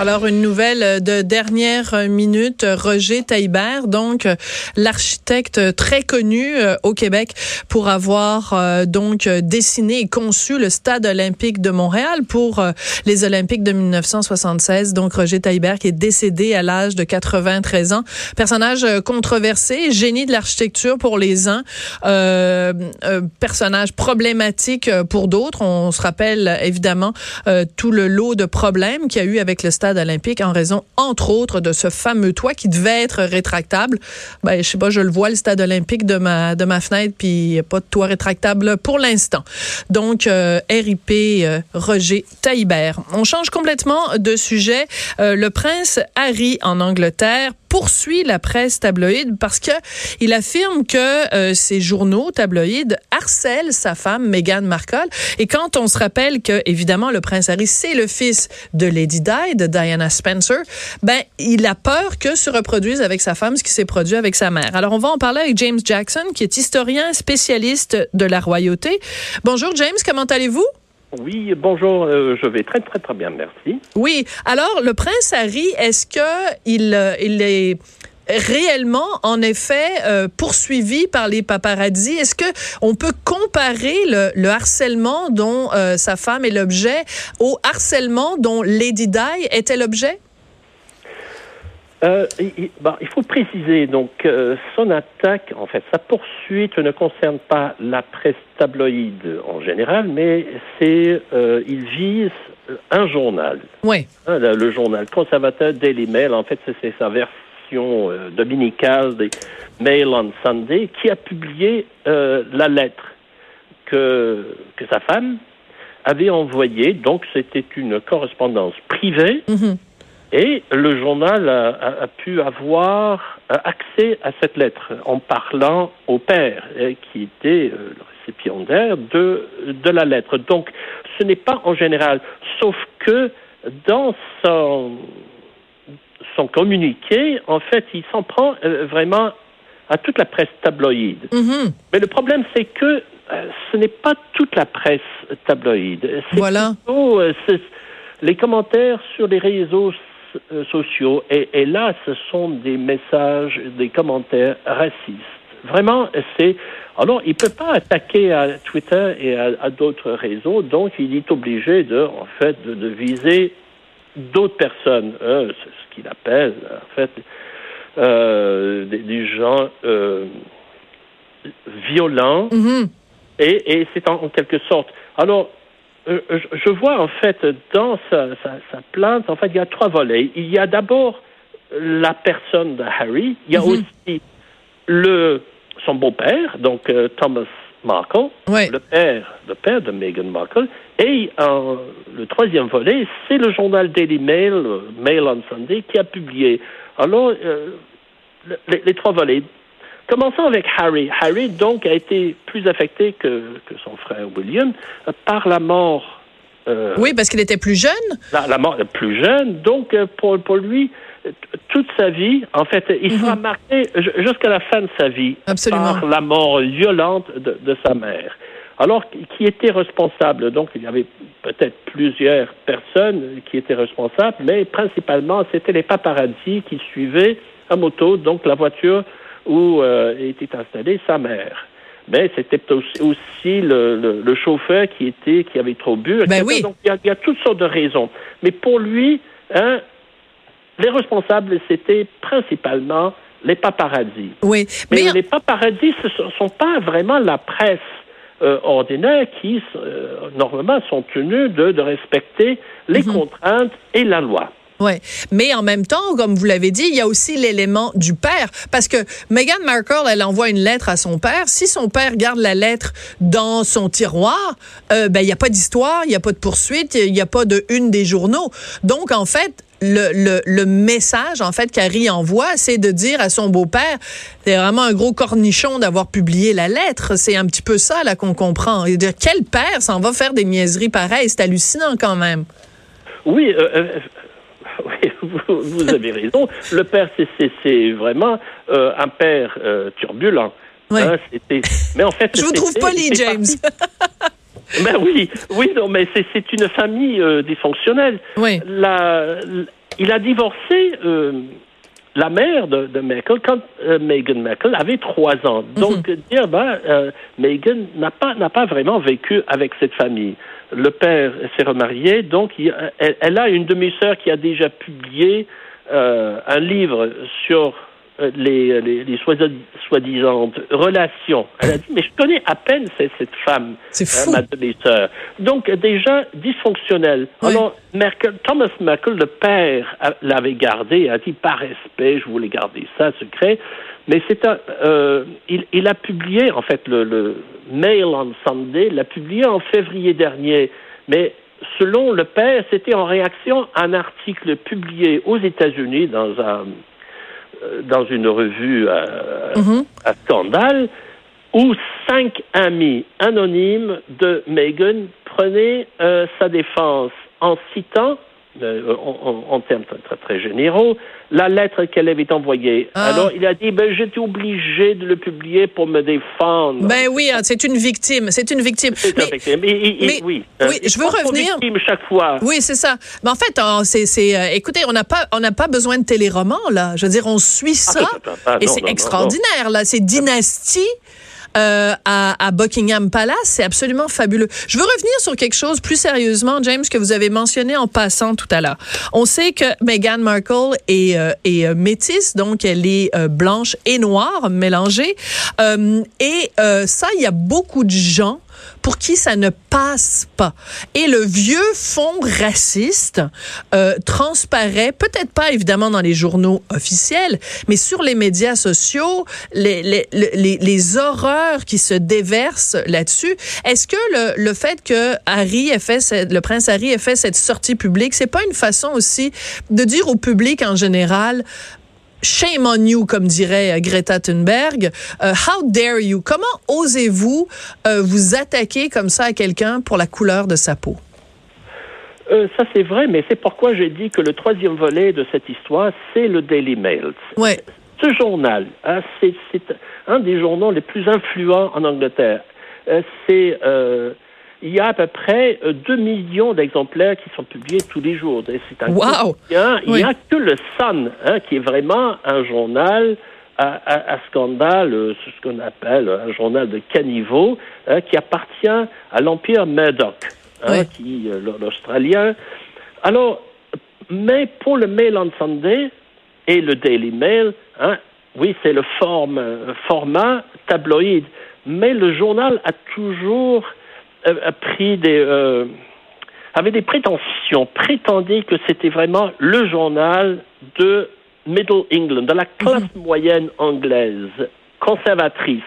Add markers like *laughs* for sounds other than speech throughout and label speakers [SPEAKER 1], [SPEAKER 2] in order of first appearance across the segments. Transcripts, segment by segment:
[SPEAKER 1] Alors, une nouvelle de dernière minute, Roger Taillibert, donc l'architecte très connu euh, au Québec pour avoir euh, donc dessiné et conçu le stade olympique de Montréal pour euh, les Olympiques de 1976. Donc, Roger Taillibert qui est décédé à l'âge de 93 ans. Personnage controversé, génie de l'architecture pour les uns, euh, personnage problématique pour d'autres. On se rappelle évidemment tout le lot de problèmes qu'il y a eu avec le stade olympique en raison, entre autres, de ce fameux toit qui devait être rétractable. Ben, je sais pas, je le vois, le stade olympique de ma, de ma fenêtre, puis il a pas de toit rétractable pour l'instant. Donc, euh, RIP euh, Roger Taillibert. On change complètement de sujet. Euh, le prince Harry en Angleterre poursuit la presse tabloïde parce que il affirme que euh, ces journaux tabloïdes harcèlent sa femme Meghan Markle. Et quand on se rappelle que évidemment le prince Harry c'est le fils de Lady Di, de Diana Spencer, ben il a peur que se reproduise avec sa femme ce qui s'est produit avec sa mère. Alors on va en parler avec James Jackson qui est historien spécialiste de la royauté. Bonjour James, comment allez-vous?
[SPEAKER 2] Oui, bonjour, euh, je vais très très très bien, merci.
[SPEAKER 1] Oui, alors le prince Harry, est-ce que il, euh, il est réellement, en effet, euh, poursuivi par les paparazzi. Est-ce que on peut comparer le, le harcèlement dont sa femme est l'objet au harcèlement dont Lady Di était l'objet?
[SPEAKER 2] Euh, il, bah, il, faut préciser, donc, euh, son attaque, en fait, sa poursuite ne concerne pas la presse tabloïde en général, mais c'est, euh, il vise un journal.
[SPEAKER 1] Oui.
[SPEAKER 2] Hein, le, journal conservateur Daily Mail, en fait, c'est sa version euh, dominicale des Mail on Sunday, qui a publié euh, la lettre que, que sa femme avait envoyée. Donc, c'était une correspondance privée.
[SPEAKER 1] Mm-hmm.
[SPEAKER 2] Et le journal a, a, pu avoir accès à cette lettre en parlant au père, euh, qui était euh, le récipiendaire de, de la lettre. Donc, ce n'est pas en général, sauf que dans son, son communiqué, en fait, il s'en prend euh, vraiment à toute la presse tabloïde.
[SPEAKER 1] Mm-hmm.
[SPEAKER 2] Mais le problème, c'est que ce n'est pas toute la presse tabloïde.
[SPEAKER 1] Voilà.
[SPEAKER 2] Plutôt, les commentaires sur les réseaux euh, sociaux. Et, et, là, ce sont des messages, des commentaires racistes. Vraiment, c'est. Alors, il ne peut pas attaquer à Twitter et à, à d'autres réseaux, donc il est obligé de, en fait, de, de viser d'autres personnes. Hein, c'est ce qu'il appelle, en fait, euh, des, des, gens euh, violents.
[SPEAKER 1] Mm -hmm.
[SPEAKER 2] Et, et c'est en, en quelque sorte. Alors, euh, je vois en fait dans sa, sa, sa, plainte, en fait, il y a trois volets. Il y a d'abord la personne de Harry, il y a
[SPEAKER 1] Mhm.
[SPEAKER 2] aussi le son beau-père, donc euh, Thomas Markle, le père, le père de Meghan Markle, et euh, le troisième volet, c'est le journal Daily Mail, euh, Mail on Sunday, qui a publié. Alors, euh, le- les, les trois volets. Commençons avec Harry. Harry, donc, a été plus affecté que, que son frère William euh, par la mort. euh,
[SPEAKER 1] Oui, parce qu'il était plus jeune.
[SPEAKER 2] la, la mort plus jeune. Donc, pour, pour lui, toute sa vie, en fait, il sera
[SPEAKER 1] Mhm.
[SPEAKER 2] marqué ju- jusqu'à la fin de sa vie
[SPEAKER 1] Absolument.
[SPEAKER 2] par la mort violente de, de sa mère. Alors, qui- était responsable? Donc, il y avait peut-être plusieurs personnes qui étaient responsables, mais principalement, c'était les paparazzi qui suivaient à moto, donc la voiture où euh, était installée sa mère. Mais c'était aussi, le, le, le chauffeur qui était qui avait trop bu.
[SPEAKER 1] Ben oui.
[SPEAKER 2] Donc il y, a, il y a toutes sortes de raisons. Mais pour lui, hein, les responsables c'était principalement les paparazzi.
[SPEAKER 1] Oui.
[SPEAKER 2] Mais,
[SPEAKER 1] Mais,
[SPEAKER 2] les paparazzi, ce ne sont pas vraiment la presse euh, ordinaire qui, euh, normalement, sont tenus de, de respecter les
[SPEAKER 1] Mhm.
[SPEAKER 2] contraintes et la loi.
[SPEAKER 1] Ouais. Mais en même temps, comme vous l'avez dit, il y a aussi l'élément du père. Parce que Meghan Markle, elle envoie une lettre à son père. Si son père garde la lettre dans son tiroir, euh, ben, il n'y a pas d'histoire, il n'y a pas de poursuite, il n'y a pas de une des journaux. Donc, en fait, le, le, le message, en fait, qu'Harry envoie, c'est de dire à son beau-père, c'est vraiment un gros cornichon d'avoir publié la lettre. C'est un petit peu ça, là, qu'on comprend. Et dire, quel père s'en va faire des niaiseries pareilles? C'est hallucinant, quand même.
[SPEAKER 2] Oui, euh, euh, oui *laughs* vous, vous avez raison. Le père, c'est- vraiment euh, un père turbulent. Hein, mais en fait,
[SPEAKER 1] Je vous trouve poli, James. *laughs*
[SPEAKER 2] Ben oui, oui, non, mais c'est une famille euh, dysfonctionnelle.
[SPEAKER 1] Oui.
[SPEAKER 2] La, il a divorcé euh, la mère de, de Merkel quand euh, Meghan Merkel avait trois ans.
[SPEAKER 1] Mhm.
[SPEAKER 2] Donc dire ben euh, Meghan n'a pas n'a pas vraiment vécu avec cette famille. Le père s'est remarié, donc il- elle, elle a une demi-sœur qui a déjà publié un livre sur les, les, les soi- soi-disant relations. Elle a dit, mais je connais à peine cette, cette femme, hein,
[SPEAKER 1] fou.
[SPEAKER 2] ma demi-sœur. Donc, déjà dysfonctionnel.
[SPEAKER 1] Oui.
[SPEAKER 2] Alors, Merkel, Thomas Merkel, le père, l'avait gardé, a dit, par respect, je voulais garder ça secret. Mais c'est un, euh, il, il a publié, en fait, le, le Mail on Sunday, l'a publié en février dernier. Mais selon le père, c'était en réaction à un article publié aux États-Unis dans un, euh, dans une revue euh,
[SPEAKER 1] Mhm.
[SPEAKER 2] à scandale où cinq amis anonymes de Meghan prenaient euh, sa défense en citant, euh, en, en- en termes très, très, généraux, la lettre qu'elle avait envoyée.
[SPEAKER 1] Ah.
[SPEAKER 2] Alors, il a dit, ben, j'étais obligé de le publier pour me défendre.
[SPEAKER 1] Ben oui, hein, c'est une victime. C'est une victime.
[SPEAKER 2] C'est
[SPEAKER 1] Mais-
[SPEAKER 2] victime. Et- et- et- oui,
[SPEAKER 1] oui,
[SPEAKER 2] Euh,
[SPEAKER 1] je veux revenir-
[SPEAKER 2] victimes chaque fois.
[SPEAKER 1] Oui, c'est ça. Mais en fait, on- c'est, c'est, euh, écoutez, on n'a pas, on n'a pas besoin de téléroman là. Je veux dire, on suit ça
[SPEAKER 2] Ah, ah, ah,
[SPEAKER 1] et
[SPEAKER 2] non,
[SPEAKER 1] c'est
[SPEAKER 2] non, non,
[SPEAKER 1] extraordinaire là. C'est dynastie. Euh, à, à Buckingham Palace, c'est absolument fabuleux. Je veux revenir sur quelque chose plus sérieusement, James, que vous avez mentionné en passant tout à l'heure. On sait que Meghan Markle est, euh, est euh, métisse, donc elle est euh, blanche et noire mélangée. Euh, et euh, ça, il y a beaucoup de gens pour qui ça ne passe pas. Et le vieux fond raciste euh, transparaît, peut-être pas évidemment dans les journaux officiels, mais sur les médias sociaux, les, les, les, les horreurs qui se déversent là-dessus. Est-ce que le, le fait que Harry ait fait, le prince Harry ait fait cette sortie publique, c'est pas une façon aussi de dire au public en général, Shame on you, comme dirait euh, Greta Thunberg. Euh, how dare you? Comment osez-vous euh, vous attaquer comme ça à quelqu'un pour la couleur de sa peau?
[SPEAKER 2] Euh, ça, c'est vrai, mais c'est pourquoi j'ai dit que le troisième volet de cette histoire, c'est le Daily Mail.
[SPEAKER 1] Ouais.
[SPEAKER 2] Ce journal, hein, c'est c'est un des journaux les plus influents en Angleterre. Euh, c'est, euh, il y a à peu près euh, 2 millions d'exemplaires qui sont publiés tous les jours. Et C'est un
[SPEAKER 1] Wow!
[SPEAKER 2] quotidien. Il
[SPEAKER 1] Oui.
[SPEAKER 2] n'y a que le Sun, hein, qui est vraiment un journal à, à- à scandale, euh, c'est ce qu'on appelle un journal de caniveau, hein, qui appartient à l'empire Murdoch, hein,
[SPEAKER 1] Oui.
[SPEAKER 2] qui, euh, l'Australien. Alors, mais pour le Mail on Sunday et le Daily Mail, hein, oui, c'est le forme, euh, format tabloïd, mais le journal a toujours euh, a pris des euh, avait des prétentions, prétendait que c'était vraiment le journal de Middle England, de la classe moyenne anglaise, conservatrice.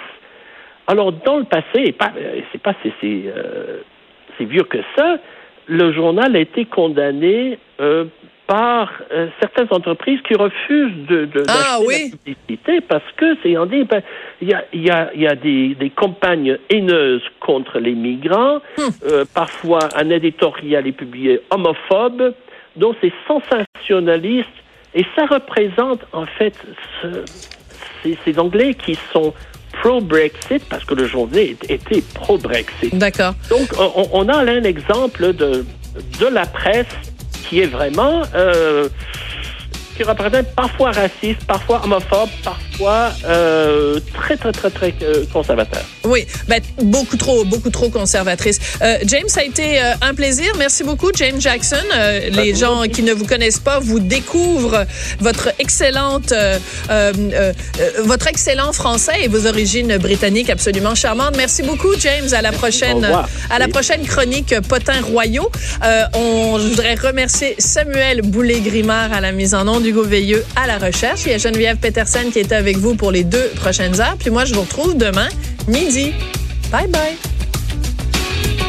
[SPEAKER 2] Alors, dans le passé, et pas, euh, c'est pas c'est, euh, vieux que ça, le journal a été condamné euh, par euh, certaines entreprises qui refusent de, de
[SPEAKER 1] Ah, oui.
[SPEAKER 2] la publicité parce que c'est on dit, ben, il y a, il y a, il y a des, des campagnes haineuses contre les migrants. Euh, parfois, un éditorial est publié homophobe. Donc, c'est sensationnaliste et ça représente en fait ce- ces, ces Anglais qui sont pro-Brexit parce que le journal était pro-Brexit.
[SPEAKER 1] D'accord.
[SPEAKER 2] Donc, on, on a là un exemple de, de la presse qui est vraiment, euh, qui représente parfois raciste, parfois homophobe, parfois euh, très, très, très, très euh, conservateur.
[SPEAKER 1] Oui, ben, beaucoup trop, beaucoup trop conservatrice. Euh, James, ça a été euh, un plaisir. Merci beaucoup, James Jackson. Euh, les gens qui ne vous connaissent pas vous découvrent votre excellente, euh, euh, euh, votre excellent français et vos origines britanniques absolument charmantes. Merci beaucoup, James. À la prochaine, à la prochaine chronique Potins Royaux. Euh, on, je voudrais remercier Samuel Boulay-Grimard à la mise en onde, Hugo Veilleux à la recherche. Il y a Geneviève Petersen qui était avec vous pour les deux prochaines heures. Puis moi, je vous retrouve demain midi. Bye bye.